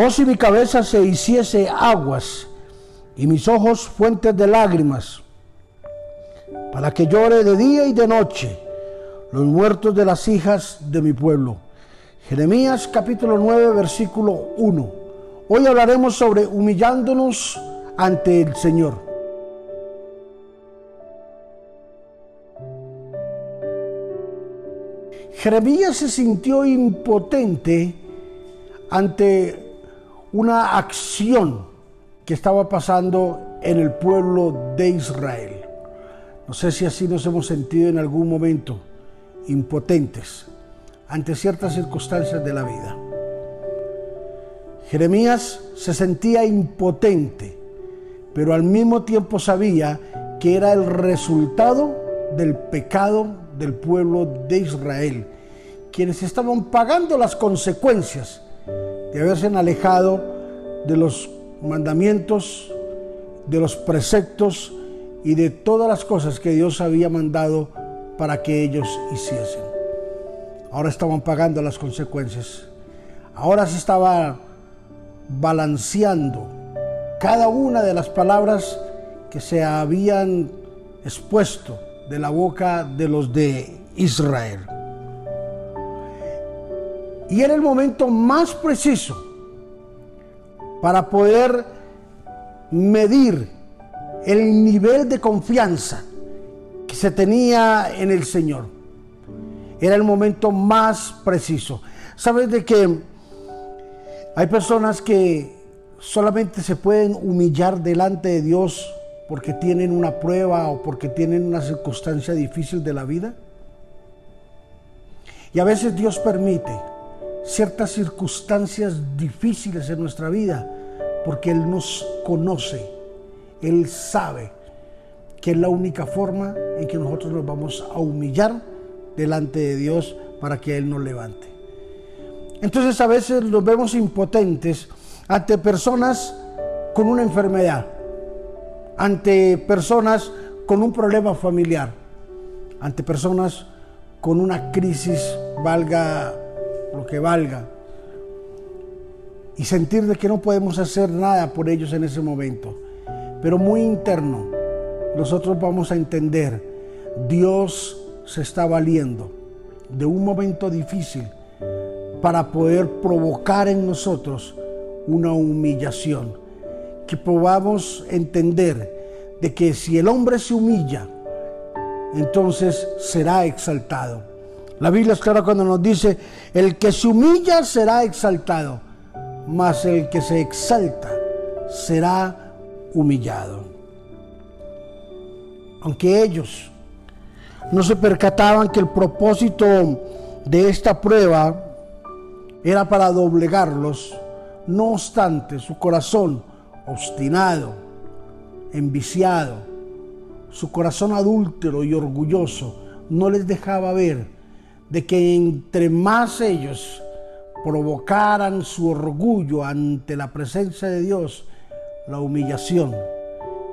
Oh, si mi cabeza se hiciese aguas y mis ojos fuentes de lágrimas, para que llore de día y de noche los muertos de las hijas de mi pueblo. Jeremías capítulo 9, versículo 1. Hoy hablaremos sobre humillándonos ante el Señor. Jeremías se sintió impotente ante una acción que estaba pasando en el pueblo de Israel. No sé si así nos hemos sentido en algún momento, impotentes ante ciertas circunstancias de la vida. Jeremías se sentía impotente, pero al mismo tiempo sabía que era el resultado del pecado del pueblo de Israel, quienes estaban pagando las consecuencias de haberse alejado de los mandamientos, de los preceptos y de todas las cosas que Dios había mandado para que ellos hiciesen. Ahora estaban pagando las consecuencias. Ahora se estaba balanceando cada una de las palabras que se habían expuesto de la boca de los de Israel. Y era el momento más preciso para poder medir el nivel de confianza que se tenía en el Señor. Era el momento más preciso. ¿Sabes de que hay personas que solamente se pueden humillar delante de Dios porque tienen una prueba o porque tienen una circunstancia difícil de la vida? Y a veces Dios permite ciertas circunstancias difíciles en nuestra vida porque Él nos conoce, Él sabe que es la única forma en que nosotros nos vamos a humillar delante de Dios para que Él nos levante. Entonces a veces nos vemos impotentes ante personas con una enfermedad, ante personas con un problema familiar, ante personas con una crisis, valga que valga, y sentir de que no podemos hacer nada por ellos en ese momento, pero muy interno, nosotros vamos a entender, Dios se está valiendo de un momento difícil para poder provocar en nosotros una humillación, que podamos entender de que si el hombre se humilla, entonces será exaltado. La Biblia es clara cuando nos dice, el que se humilla será exaltado, mas el que se exalta será humillado. Aunque ellos no se percataban que el propósito de esta prueba era para doblegarlos, no obstante su corazón obstinado, enviciado, su corazón adúltero y orgulloso no les dejaba ver de que entre más ellos provocaran su orgullo ante la presencia de Dios, la humillación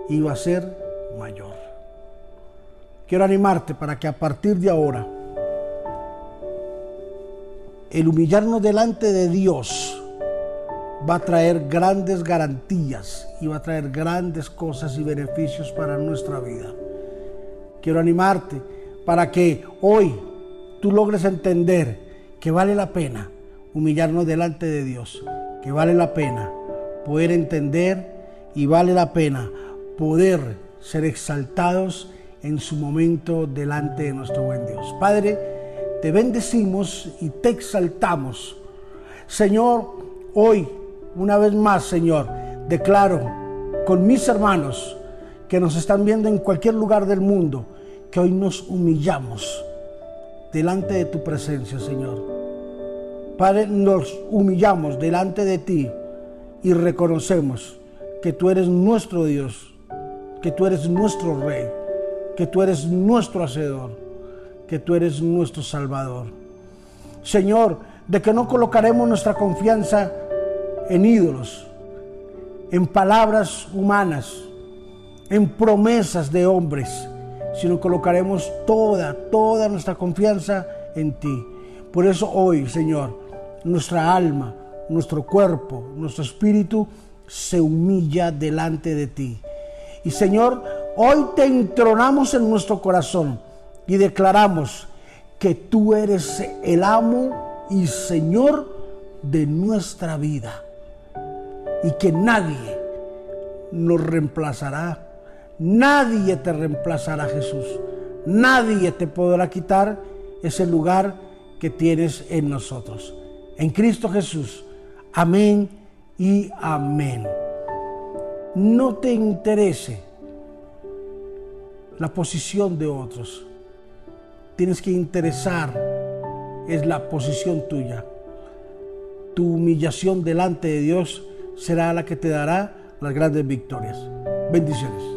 iba a ser mayor. Quiero animarte para que a partir de ahora, el humillarnos delante de Dios va a traer grandes garantías y va a traer grandes cosas y beneficios para nuestra vida. Quiero animarte para que hoy tú logres entender que vale la pena humillarnos delante de Dios, que vale la pena poder entender y vale la pena poder ser exaltados en su momento delante de nuestro buen Dios. Padre, te bendecimos y te exaltamos. Señor, hoy, una vez más, Señor, declaro con mis hermanos que nos están viendo en cualquier lugar del mundo, que hoy nos humillamos delante de tu presencia, Señor. Padre, nos humillamos delante de ti y reconocemos que tú eres nuestro Dios, que tú eres nuestro Rey, que tú eres nuestro Hacedor, que tú eres nuestro Salvador. Señor, de que no colocaremos nuestra confianza en ídolos, en palabras humanas, en promesas de hombres, sino colocaremos toda, toda nuestra confianza en ti. Por eso hoy, Señor, nuestra alma, nuestro cuerpo, nuestro espíritu se humilla delante de ti. Y Señor, hoy te entronamos en nuestro corazón y declaramos que tú eres el amo y Señor de nuestra vida y que nadie nos reemplazará. Nadie te reemplazará, Jesús. Nadie te podrá quitar ese lugar que tienes en nosotros. En Cristo Jesús. Amén y amén. No te interese la posición de otros. Tienes que interesar es la posición tuya. Tu humillación delante de Dios será la que te dará las grandes victorias. Bendiciones.